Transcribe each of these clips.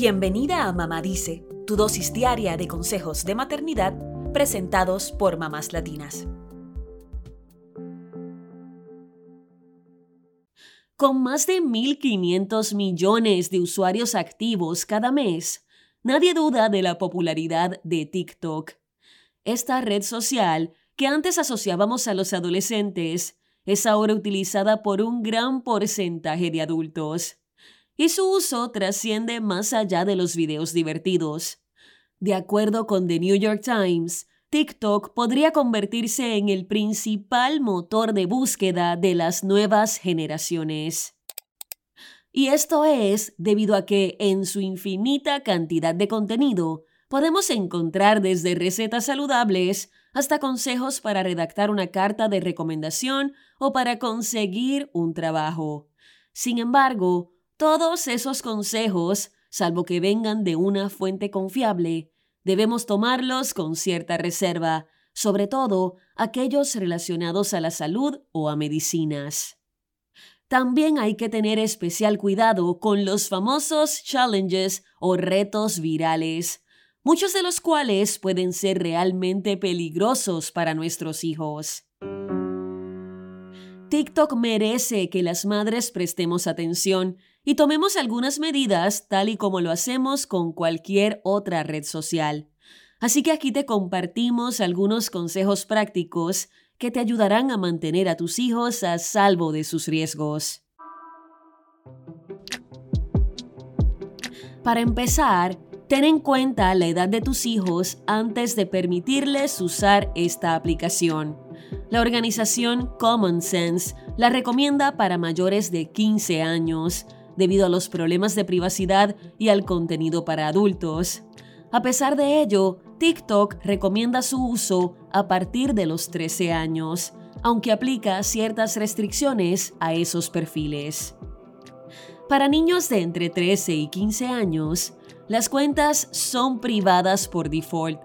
Bienvenida a Mamá Dice, tu dosis diaria de consejos de maternidad presentados por mamás latinas. Con más de 1.500 millones de usuarios activos cada mes, nadie duda de la popularidad de TikTok. Esta red social, que antes asociábamos a los adolescentes, es ahora utilizada por un gran porcentaje de adultos. Y su uso trasciende más allá de los videos divertidos. De acuerdo con The New York Times, TikTok podría convertirse en el principal motor de búsqueda de las nuevas generaciones. Y esto es debido a que en su infinita cantidad de contenido podemos encontrar desde recetas saludables hasta consejos para redactar una carta de recomendación o para conseguir un trabajo. Sin embargo, todos esos consejos, salvo que vengan de una fuente confiable, debemos tomarlos con cierta reserva, sobre todo aquellos relacionados a la salud o a medicinas. También hay que tener especial cuidado con los famosos challenges o retos virales, muchos de los cuales pueden ser realmente peligrosos para nuestros hijos. TikTok merece que las madres prestemos atención y tomemos algunas medidas tal y como lo hacemos con cualquier otra red social. Así que aquí te compartimos algunos consejos prácticos que te ayudarán a mantener a tus hijos a salvo de sus riesgos. Para empezar, ten en cuenta la edad de tus hijos antes de permitirles usar esta aplicación. La organización Common Sense la recomienda para mayores de 15 años, debido a los problemas de privacidad y al contenido para adultos. A pesar de ello, TikTok recomienda su uso a partir de los 13 años, aunque aplica ciertas restricciones a esos perfiles. Para niños de entre 13 y 15 años, las cuentas son privadas por default.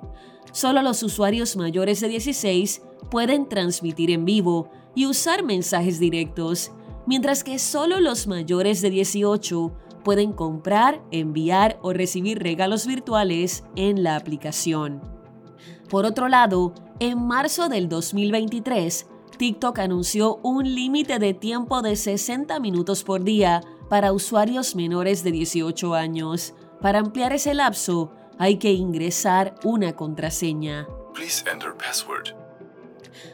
Solo los usuarios mayores de 16 pueden transmitir en vivo y usar mensajes directos, mientras que solo los mayores de 18 pueden comprar, enviar o recibir regalos virtuales en la aplicación. Por otro lado, en marzo del 2023, TikTok anunció un límite de tiempo de 60 minutos por día para usuarios menores de 18 años. Para ampliar ese lapso, hay que ingresar una contraseña.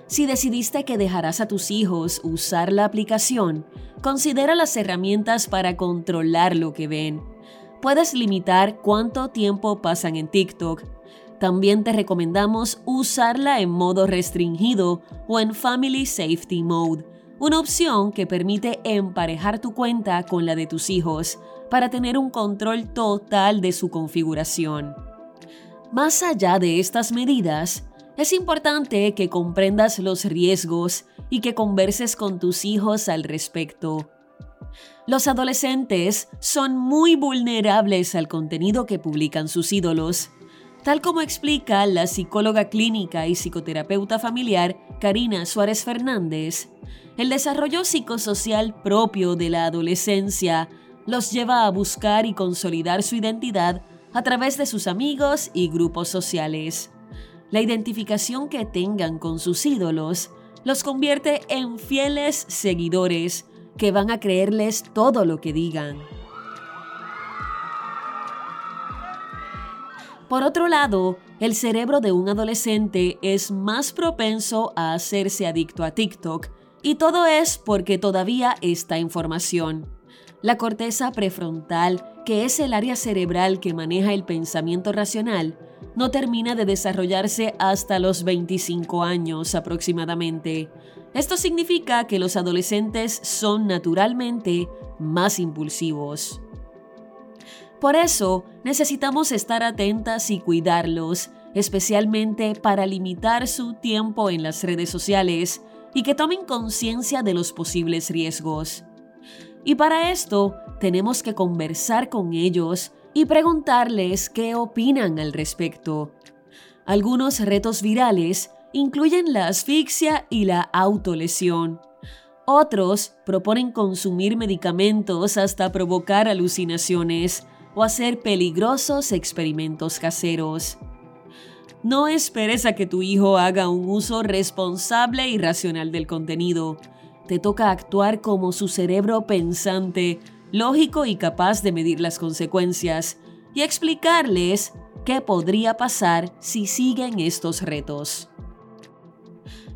Si decidiste que dejarás a tus hijos usar la aplicación, considera las herramientas para controlar lo que ven. Puedes limitar cuánto tiempo pasan en TikTok. También te recomendamos usarla en modo restringido o en Family Safety Mode, una opción que permite emparejar tu cuenta con la de tus hijos para tener un control total de su configuración. Más allá de estas medidas, es importante que comprendas los riesgos y que converses con tus hijos al respecto. Los adolescentes son muy vulnerables al contenido que publican sus ídolos, tal como explica la psicóloga clínica y psicoterapeuta familiar Karina Suárez Fernández. El desarrollo psicosocial propio de la adolescencia los lleva a buscar y consolidar su identidad a través de sus amigos y grupos sociales. La identificación que tengan con sus ídolos los convierte en fieles seguidores que van a creerles todo lo que digan. Por otro lado, el cerebro de un adolescente es más propenso a hacerse adicto a TikTok y todo es porque todavía está en formación. La corteza prefrontal, que es el área cerebral que maneja el pensamiento racional, no termina de desarrollarse hasta los 25 años aproximadamente. Esto significa que los adolescentes son naturalmente más impulsivos. Por eso, necesitamos estar atentas y cuidarlos, especialmente para limitar su tiempo en las redes sociales y que tomen conciencia de los posibles riesgos. Y para esto, tenemos que conversar con ellos y preguntarles qué opinan al respecto. Algunos retos virales incluyen la asfixia y la autolesión. Otros proponen consumir medicamentos hasta provocar alucinaciones, o hacer peligrosos experimentos caseros. No esperes a que tu hijo haga un uso responsable y racional del contenido. Te toca actuar como su cerebro pensante, lógico y capaz de medir las consecuencias, y explicarles qué podría pasar si siguen estos retos.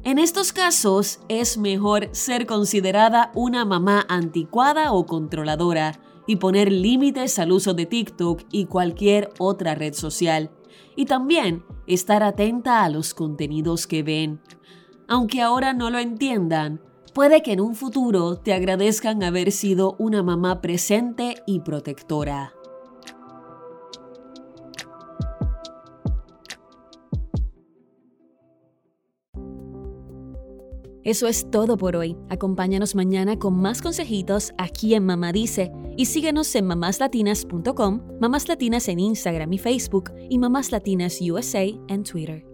En estos casos es mejor ser considerada una mamá anticuada o controladora y poner límites al uso de TikTok y cualquier otra red social. Y también estar atenta a los contenidos que ven. Aunque ahora no lo entiendan, puede que en un futuro te agradezcan haber sido una mamá presente y protectora. Eso es todo por hoy. Acompáñanos mañana con más consejitos aquí en Mamá Dice y síguenos en mamáslatinas.com, Mamás Latinas en Instagram y Facebook y Mamás Latinas USA en Twitter.